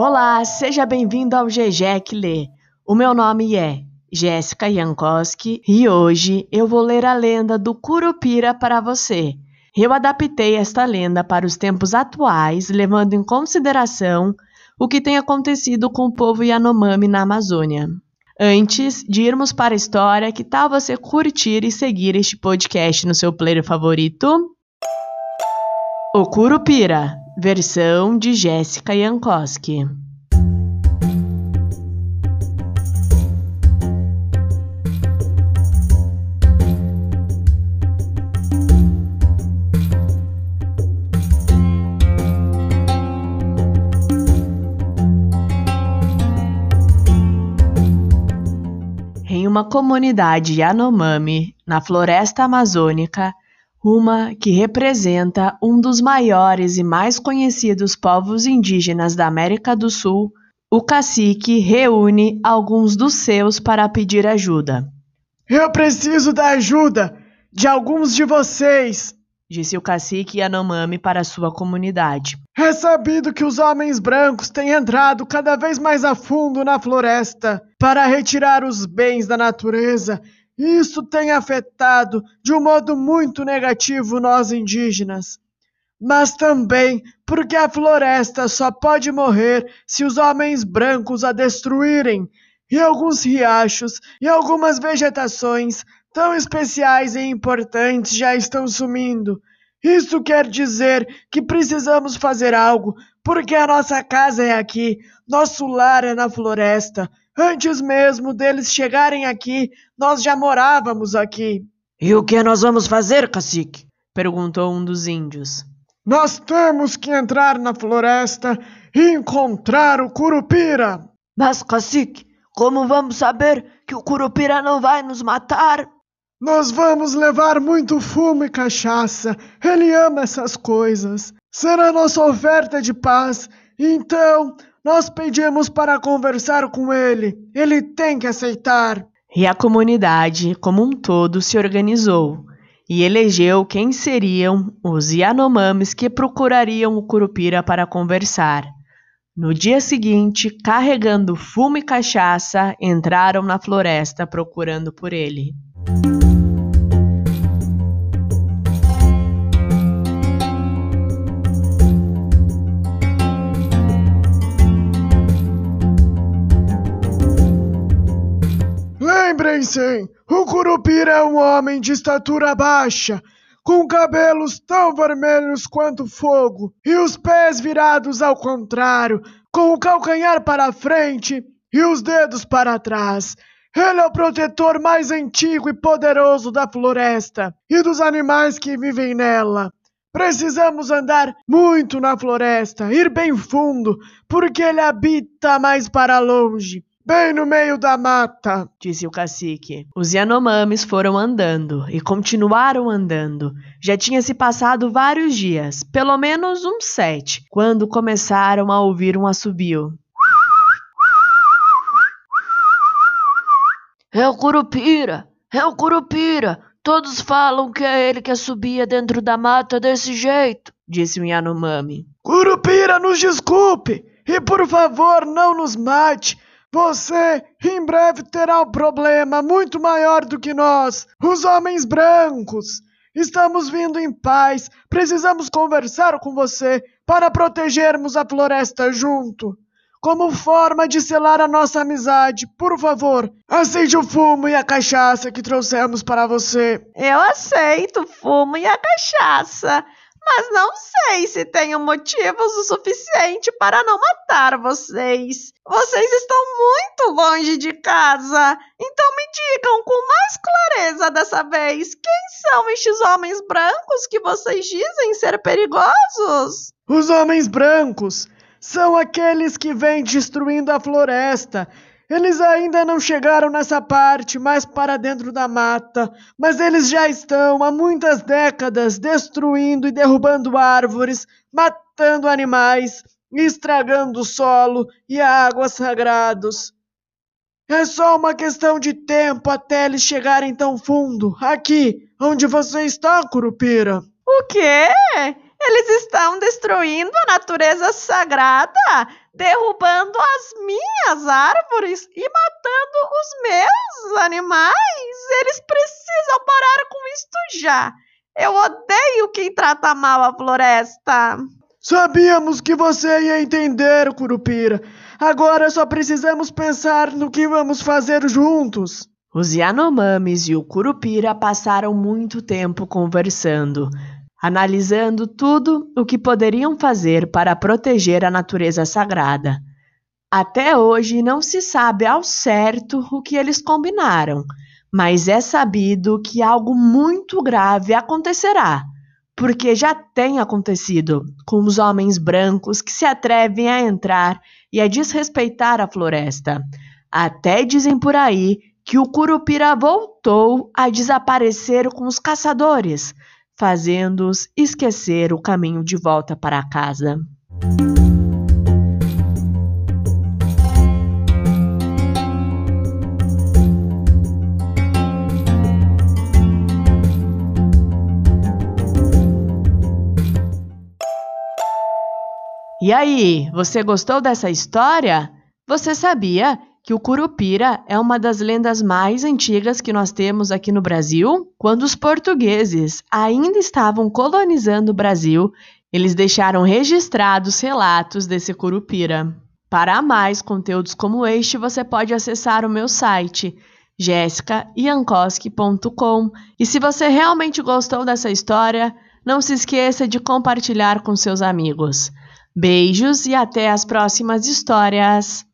Olá, seja bem-vindo ao GG que lê. O meu nome é Jéssica Jankowski e hoje eu vou ler a lenda do Curupira para você. Eu adaptei esta lenda para os tempos atuais, levando em consideração o que tem acontecido com o povo Yanomami na Amazônia. Antes de irmos para a história, que tal você curtir e seguir este podcast no seu player favorito? O Curupira, versão de Jéssica Jankowski. Em uma comunidade Yanomami, na floresta amazônica, uma que representa um dos maiores e mais conhecidos povos indígenas da América do Sul, o cacique reúne alguns dos seus para pedir ajuda. Eu preciso da ajuda de alguns de vocês, disse o cacique Yanomami para sua comunidade. É sabido que os homens brancos têm entrado cada vez mais a fundo na floresta para retirar os bens da natureza isso tem afetado de um modo muito negativo nós indígenas. Mas também porque a floresta só pode morrer se os homens brancos a destruírem, e alguns riachos e algumas vegetações tão especiais e importantes já estão sumindo. Isso quer dizer que precisamos fazer algo, porque a nossa casa é aqui, nosso lar é na floresta, Antes mesmo deles chegarem aqui, nós já morávamos aqui. E o que nós vamos fazer, cacique? perguntou um dos índios. Nós temos que entrar na floresta e encontrar o Curupira. Mas, cacique, como vamos saber que o Curupira não vai nos matar? Nós vamos levar muito fumo e cachaça. Ele ama essas coisas. Será nossa oferta de paz. Então, nós pedimos para conversar com ele. Ele tem que aceitar. E a comunidade, como um todo, se organizou e elegeu quem seriam os Yanomamis que procurariam o Curupira para conversar. No dia seguinte, carregando fumo e cachaça, entraram na floresta procurando por ele. Lembrem-se, o Curupira é um homem de estatura baixa, com cabelos tão vermelhos quanto fogo, e os pés virados ao contrário, com o calcanhar para frente e os dedos para trás. Ele é o protetor mais antigo e poderoso da floresta e dos animais que vivem nela. Precisamos andar muito na floresta, ir bem fundo, porque ele habita mais para longe. Bem no meio da mata, disse o cacique. Os Yanomamis foram andando e continuaram andando. Já tinha se passado vários dias, pelo menos uns sete, quando começaram a ouvir um assobio. É o Curupira! É o Curupira! Todos falam que é ele que subia dentro da mata desse jeito, disse o Yanomami. Curupira, nos desculpe! E por favor, não nos mate! Você em breve terá um problema muito maior do que nós, os homens brancos. Estamos vindo em paz. Precisamos conversar com você para protegermos a floresta junto. Como forma de selar a nossa amizade, por favor, aceite o fumo e a cachaça que trouxemos para você. Eu aceito o fumo e a cachaça mas não sei se tenho motivos o suficiente para não matar vocês. Vocês estão muito longe de casa, então me digam com mais clareza dessa vez quem são estes homens brancos que vocês dizem ser perigosos? Os homens brancos são aqueles que vêm destruindo a floresta eles ainda não chegaram nessa parte, mais para dentro da mata, mas eles já estão há muitas décadas destruindo e derrubando árvores, matando animais, estragando o solo e a água sagrados. É só uma questão de tempo até eles chegarem tão fundo, aqui, onde você está, Curupira. O quê? Eles estão destruindo a natureza sagrada, derrubando as minhas árvores e matando os meus animais. Eles precisam parar com isto já. Eu odeio quem trata mal a floresta. Sabíamos que você ia entender, Curupira. Agora só precisamos pensar no que vamos fazer juntos. Os Yanomamis e o Curupira passaram muito tempo conversando, analisando tudo o que poderiam fazer para proteger a natureza sagrada. Até hoje não se sabe ao certo o que eles combinaram, mas é sabido que algo muito grave acontecerá, porque já tem acontecido com os homens brancos que se atrevem a entrar e a desrespeitar a floresta. Até dizem por aí que o Curupira voltou a desaparecer com os caçadores, fazendo-os esquecer o caminho de volta para casa. E aí, você gostou dessa história? Você sabia que o Curupira é uma das lendas mais antigas que nós temos aqui no Brasil? Quando os portugueses ainda estavam colonizando o Brasil, eles deixaram registrados relatos desse Curupira. Para mais conteúdos como este, você pode acessar o meu site jessicaiankoski.com. E se você realmente gostou dessa história, não se esqueça de compartilhar com seus amigos. Beijos e até as próximas histórias!